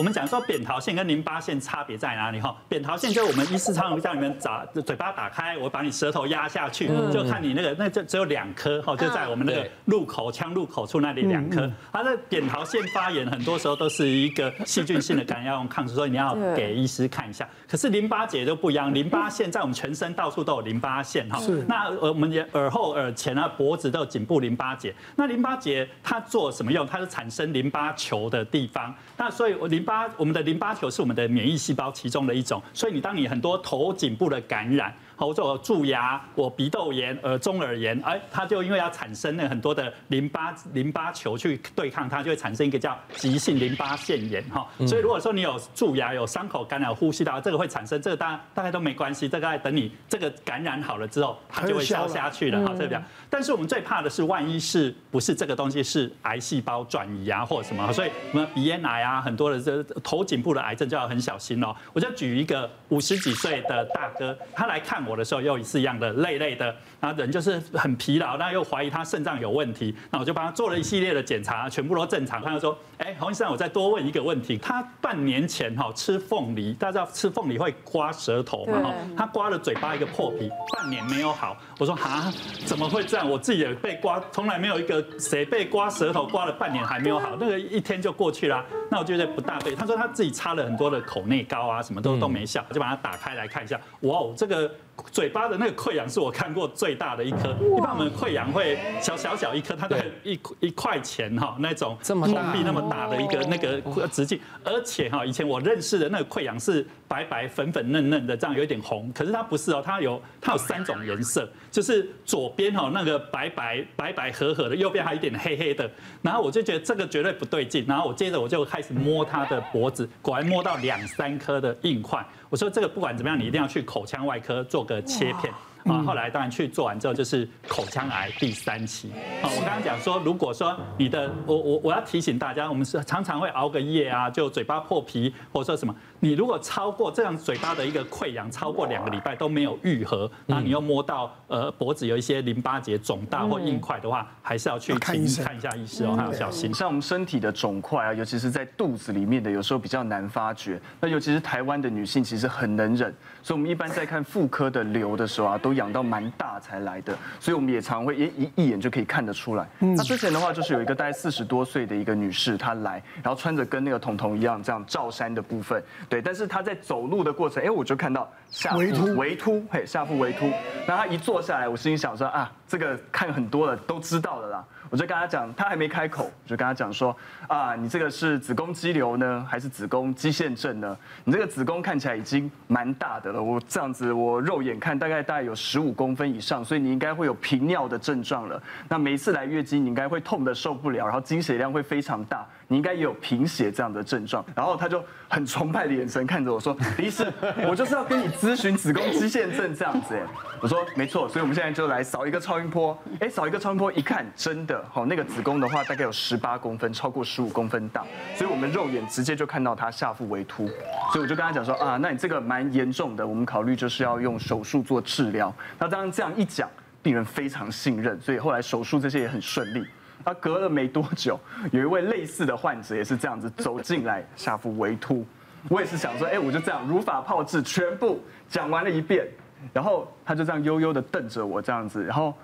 我们讲说扁桃腺跟淋巴腺差别在哪里哈？扁桃腺就是我们医师常常叫你们找嘴巴打开，我把你舌头压下去，就看你那个那就只有两颗哈，就在我们那个入口腔入口处那里两颗。它的扁桃腺发炎很多时候都是一个细菌性的感染，要用抗生素，所以你要给医师看一下。可是淋巴结就不一样，淋巴腺在我们全身到处都有淋巴腺哈。那我们也耳后、耳前啊、脖子都有颈部淋巴结。那淋巴结它做什么用？它是产生淋巴球的地方。那所以淋巴，八我们的淋巴球是我们的免疫细胞其中的一种。所以你当你很多头颈部的感染。或者蛀牙，我鼻窦炎、耳中耳炎，哎，它就因为要产生那很多的淋巴淋巴球去对抗它，就会产生一个叫急性淋巴腺炎哈。所以如果说你有蛀牙、有伤口感染、呼吸道，这个会产生，这个大大概都没关系，大概等你这个感染好了之后，它就会消下去了哈，这个。但是我们最怕的是，万一是不是这个东西是癌细胞转移啊，或者什么？所以我们鼻咽癌啊，很多的这头颈部的癌症就要很小心哦。我就举一个五十几岁的大哥，他来看我。我的时候又是一样的累累的，然后人就是很疲劳，那又怀疑他肾脏有问题，那我就帮他做了一系列的检查，全部都正常。他就说：“哎，洪医生，我再多问一个问题，他半年前哈吃凤梨，大家知道吃凤梨会刮舌头嘛？哈，他刮了嘴巴一个破皮，半年没有好。我说啊，怎么会这样？我自己也被刮，从来没有一个谁被刮舌头刮了半年还没有好，那个一天就过去了。那我觉得不大对。他说他自己擦了很多的口内膏啊，什么都都没效，就把它打开来看一下，哇哦，这个。嘴巴的那个溃疡是我看过最大的一颗，一般我们溃疡会小小小一颗，它的一一块钱哈那种铜币那么大的一个那个直径，而且哈以前我认识的那个溃疡是白白粉粉嫩嫩的，这样有点红，可是它不是哦，它有它有三种颜色，就是左边哈那个白白白白和和的，右边还有一点黑黑的，然后我就觉得这个绝对不对劲，然后我接着我就开始摸它的脖子，果然摸到两三颗的硬块。我说这个不管怎么样，你一定要去口腔外科做个切片。啊，后来当然去做完之后就是口腔癌第三期。啊，我刚刚讲说，如果说你的，我我我要提醒大家，我们是常常会熬个夜啊，就嘴巴破皮或者说什么，你如果超过这样嘴巴的一个溃疡超过两个礼拜都没有愈合，然后你又摸到呃脖子有一些淋巴结肿大或硬块的话，还是要去看一下医师哦，还要小心。像我们身体的肿块啊，尤其是在肚子里面的，有时候比较难发觉。那尤其是台湾的女性其实很能忍，所以我们一般在看妇科的瘤的时候啊，都养到蛮大才来的，所以我们也常会一一一眼就可以看得出来。那之前的话，就是有一个大概四十多岁的一个女士，她来，然后穿着跟那个彤彤一样这样罩衫的部分，对，但是她在走路的过程，哎，我就看到下腹微凸，嘿，下腹微凸。然后她一坐下来，我心里想说啊，这个看很多了都知道了啦。我就跟他讲，他还没开口，我就跟他讲说，啊，你这个是子宫肌瘤呢，还是子宫肌腺症呢？你这个子宫看起来已经蛮大的了，我这样子我肉眼看大概大概有十五公分以上，所以你应该会有频尿的症状了。那每一次来月经，你应该会痛得受不了，然后经血量会非常大。你应该也有贫血这样的症状，然后他就很崇拜的眼神看着我说：“李医师，我就是要跟你咨询子宫肌腺症这样子。”，我说没错，所以我们现在就来扫一个超音波。哎，扫一个超音波一看，真的，好，那个子宫的话大概有十八公分，超过十五公分大，所以我们肉眼直接就看到它下腹微凸。所以我就跟他讲说：“啊，那你这个蛮严重的，我们考虑就是要用手术做治疗。”那当然这样一讲，病人非常信任，所以后来手术这些也很顺利。他隔了没多久，有一位类似的患者也是这样子走进来，下腹微凸。我也是想说，哎，我就这样如法炮制，全部讲完了一遍，然后他就这样悠悠的瞪着我这样子，然后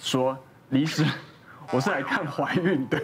说：“李医师，我是来看怀孕的。”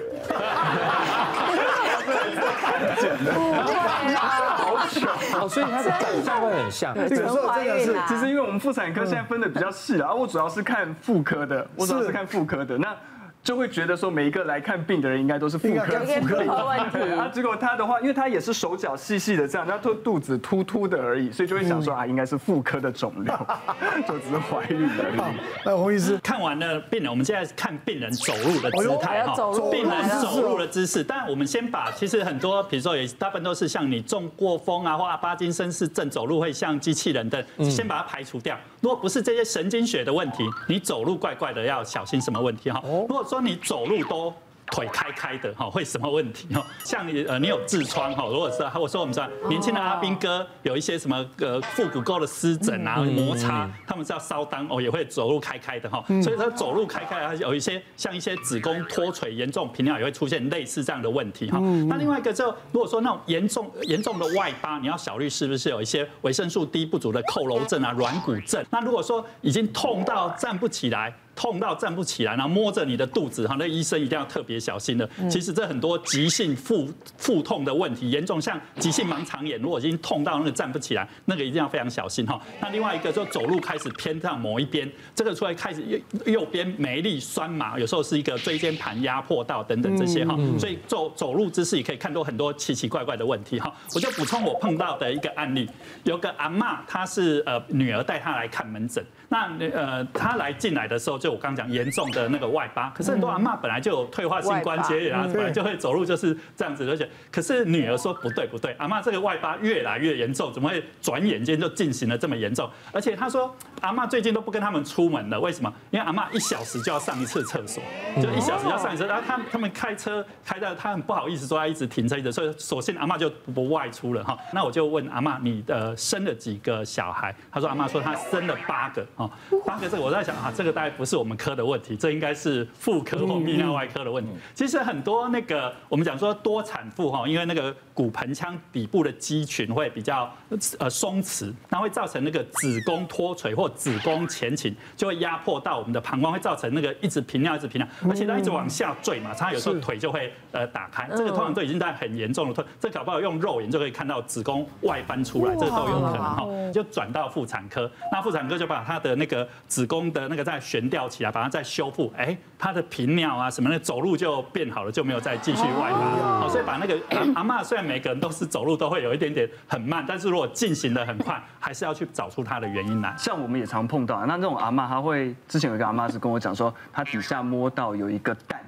看见的，好巧，所以他的感受会很像。这个时候真的是，其实因为我们妇产科现在分的比较细啊，我主要是看妇科的，我主要是看妇科的那。就会觉得说每一个来看病的人应该都是妇科妇科的问题啊，结果他的话，因为他也是手脚细细的这样，他肚肚子凸凸的而已，所以就会想说啊，应该是妇科的肿瘤，就只是怀孕而已。那洪医师看完了病人，我们现在看病人走路的姿态哈，病人走路的姿势。但我们先把其实很多，比如说也大部分都是像你中过风啊，或者巴金森氏症走路会像机器人的，先把它排除掉。如果不是这些神经学的问题，你走路怪怪的，要小心什么问题哈？如果说你走路都腿开开的哈，会什么问题哈？像你呃，你有痔疮哈，如果是我说我们说年轻的阿兵哥有一些什么呃腹股沟的湿疹啊、摩擦，他们是要烧裆哦，也会走路开开的哈。所以他走路开开，它有一些像一些子宫脱垂严重，频尿也会出现类似这样的问题哈。那另外一个就如果说那种严重严重的外八，你要小虑是不是有一些维生素 D 不足的佝僂症啊、软骨症？那如果说已经痛到站不起来。痛到站不起来，然后摸着你的肚子哈，那医生一定要特别小心的。其实这很多急性腹腹痛的问题，严重像急性盲肠炎，如果已经痛到那个站不起来，那个一定要非常小心哈。那另外一个就走路开始偏向某一边，这个出来开始右右边没力酸麻，有时候是一个椎间盘压迫到等等这些哈。所以走走路姿势也可以看到很多奇奇怪怪的问题哈。我就补充我碰到的一个案例，有个阿嬷，她是呃女儿带她来看门诊，那呃她来进来的时候。就我刚讲严重的那个外八，可是很多阿妈本来就有退化性关节炎啊，本来就会走路就是这样子，而且可是女儿说不对不对，阿妈这个外八越来越严重，怎么会转眼间就进行了这么严重？而且她说阿妈最近都不跟他们出门了，为什么？因为阿妈一小时就要上一次厕所，就一小时要上一次，然后他他们开车开到他很不好意思说他一直停车一直，所以索性阿妈就不外出了哈。那我就问阿妈，你的生了几个小孩？她说阿妈说她生了八个哈，八个这个我在想啊，这个大概不是。是我们科的问题，这应该是妇科或泌尿外科的问题。其实很多那个我们讲说多产妇哈，因为那个骨盆腔底部的肌群会比较呃松弛，那会造成那个子宫脱垂或子宫前倾，就会压迫到我们的膀胱，会造成那个一直频尿一直频尿，而且它一直往下坠嘛，它有时候腿就会呃打开。这个通常都已经在很严重的，这搞不好用肉眼就可以看到子宫外翻出来，这个都有可能哈。就转到妇产科，那妇产科就把她的那个子宫的那个在悬吊起来，把它再修复，哎，它的频尿啊什么的，走路就变好了，就没有再继续外发。好，所以把那个阿妈，虽然每个人都是走路都会有一点点很慢，但是如果进行的很快，还是要去找出它的原因来。像我们也常碰到，那那种阿妈，她会之前有一个阿妈是跟我讲说，她底下摸到有一个蛋。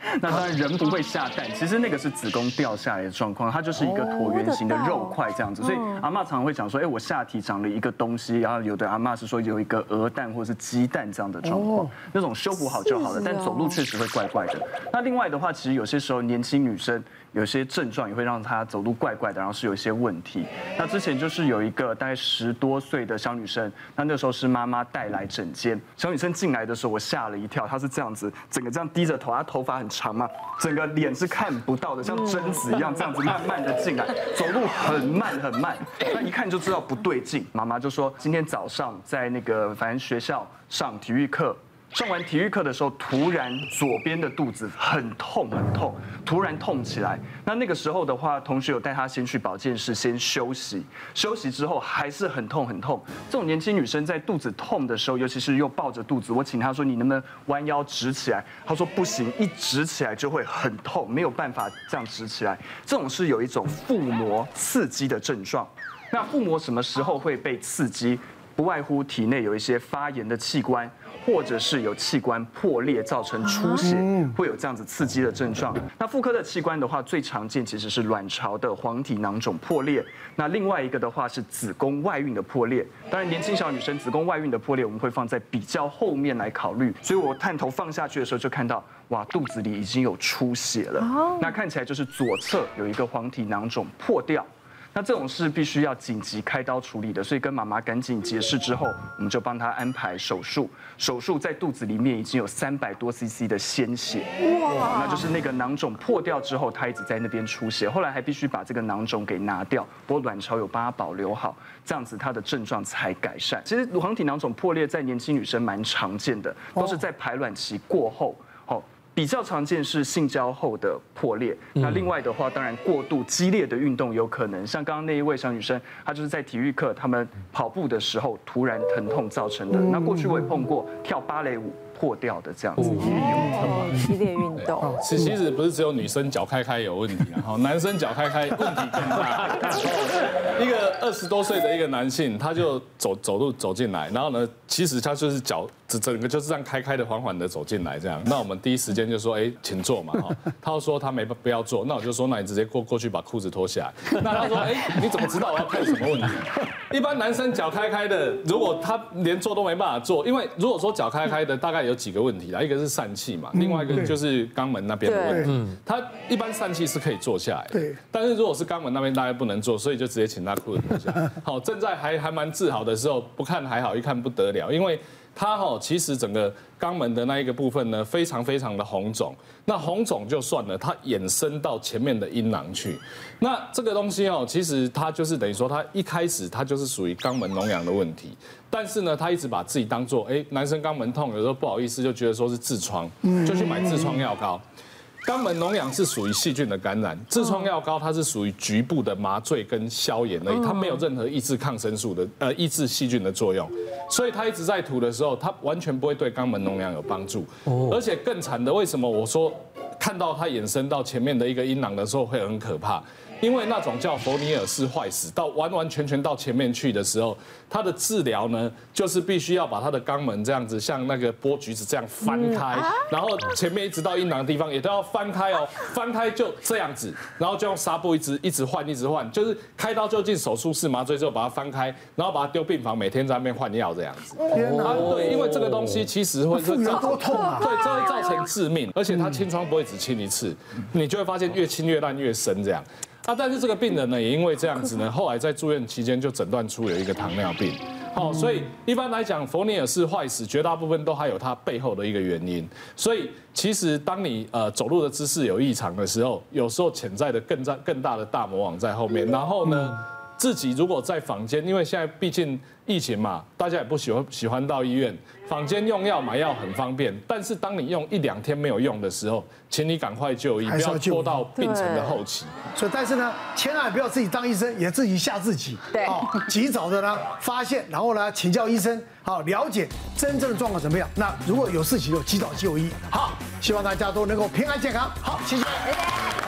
那当然人不会下蛋，其实那个是子宫掉下来的状况，它就是一个椭圆形的肉块这样子。所以阿嬷常常会讲说，哎，我下体长了一个东西，然后有的阿嬷是说有一个鹅蛋或者是鸡蛋这样的状况，那种修补好就好了，但走路确实会怪怪的。那另外的话，其实有些时候年轻女生。有些症状也会让她走路怪怪的，然后是有一些问题。那之前就是有一个大概十多岁的小女生，那那时候是妈妈带来诊间，小女生进来的时候我吓了一跳，她是这样子，整个这样低着头，她头发很长嘛，整个脸是看不到的，像贞子一样这样子慢慢的进来，走路很慢很慢，那一看就知道不对劲。妈妈就说今天早上在那个反正学校上体育课。上完体育课的时候，突然左边的肚子很痛很痛，突然痛起来。那那个时候的话，同学有带她先去保健室先休息，休息之后还是很痛很痛。这种年轻女生在肚子痛的时候，尤其是又抱着肚子，我请她说：“你能不能弯腰直起来？”她说：“不行，一直起来就会很痛，没有办法这样直起来。”这种是有一种腹膜刺激的症状。那腹膜什么时候会被刺激？不外乎体内有一些发炎的器官。或者是有器官破裂造成出血，会有这样子刺激的症状。那妇科的器官的话，最常见其实是卵巢的黄体囊肿破裂。那另外一个的话是子宫外孕的破裂。当然，年轻小女生子宫外孕的破裂，我们会放在比较后面来考虑。所以我探头放下去的时候，就看到哇，肚子里已经有出血了。那看起来就是左侧有一个黄体囊肿破掉。那这种是必须要紧急开刀处理的，所以跟妈妈赶紧解释之后，我们就帮她安排手术。手术在肚子里面已经有三百多 CC 的鲜血，哇！那就是那个囊肿破掉之后，她一直在那边出血，后来还必须把这个囊肿给拿掉，不过卵巢有帮她保留好，这样子她的症状才改善。其实黄体囊肿破裂在年轻女生蛮常见的，都是在排卵期过后。比较常见是性交后的破裂，那另外的话，当然过度激烈的运动有可能，像刚刚那一位小女生，她就是在体育课，他们跑步的时候突然疼痛造成的。那过去我也碰过跳芭蕾舞破掉的这样子也有。激烈运动，其其实不是只有女生脚开开有问题，然后男生脚开开问题更大。一个二十多岁的一个男性，他就走走路走进来，然后呢，其实他就是脚。整整个就是这样开开的缓缓的走进来这样。那我们第一时间就说，哎，请坐嘛哈。他又说他没不要坐，那我就说，那你直接过过去把裤子脱下来。那他说，哎，你怎么知道我要看什么问题？一般男生脚开开的，如果他连坐都没办法坐，因为如果说脚开开的，大概有几个问题啦，一个是疝气嘛，另外一个就是肛门那边的问题。他一般疝气是可以坐下来的，对。但是如果是肛门那边大概不能坐，所以就直接请他裤子脱下来。好，正在还还蛮自豪的时候，不看还好，一看不得了，因为。它哈，其实整个肛门的那一个部分呢，非常非常的红肿。那红肿就算了，它延伸到前面的阴囊去。那这个东西哦，其实它就是等于说，它一开始它就是属于肛门脓疡的问题。但是呢，他一直把自己当做哎，男生肛门痛，有时候不好意思，就觉得说是痔疮，就去买痔疮药膏。肛门脓疡是属于细菌的感染，痔疮药膏它是属于局部的麻醉跟消炎而已，它没有任何抑制抗生素的呃抑制细菌的作用，所以它一直在涂的时候，它完全不会对肛门脓疡有帮助，而且更惨的，为什么我说看到它延伸到前面的一个阴囊的时候会很可怕？因为那种叫佛尼尔氏坏死，到完完全全到前面去的时候，它的治疗呢，就是必须要把它的肛门这样子，像那个剥橘子这样翻开，然后前面一直到阴囊的地方也都要翻开哦，翻开就这样子，然后就用纱布一直一直换，一直换，就是开刀就进手术室麻醉之后把它翻开，然后把它丢病房，每天在那边换药这样子。天哪！对，因为这个东西其实会是痛啊，对，这会造成致命，而且它清创不会只清一次，你就会发现越清越烂越深这样。啊，但是这个病人呢，也因为这样子呢，后来在住院期间就诊断出有一个糖尿病。好，所以一般来讲，佛尼尔氏坏死绝大部分都还有它背后的一个原因。所以其实当你呃走路的姿势有异常的时候，有时候潜在的更大更大的大魔王在后面。然后呢，自己如果在坊间，因为现在毕竟疫情嘛，大家也不喜欢喜欢到医院。坊间用药买药很方便，但是当你用一两天没有用的时候，请你赶快就医，不要拖到病程的后期。所以，但是呢，千万不要自己当医生，也自己吓自己。对，哦，及早的呢发现，然后呢请教医生，好了解真正的状况怎么样。那如果有事情就及早就医。好，希望大家都能够平安健康。好，谢谢。谢谢。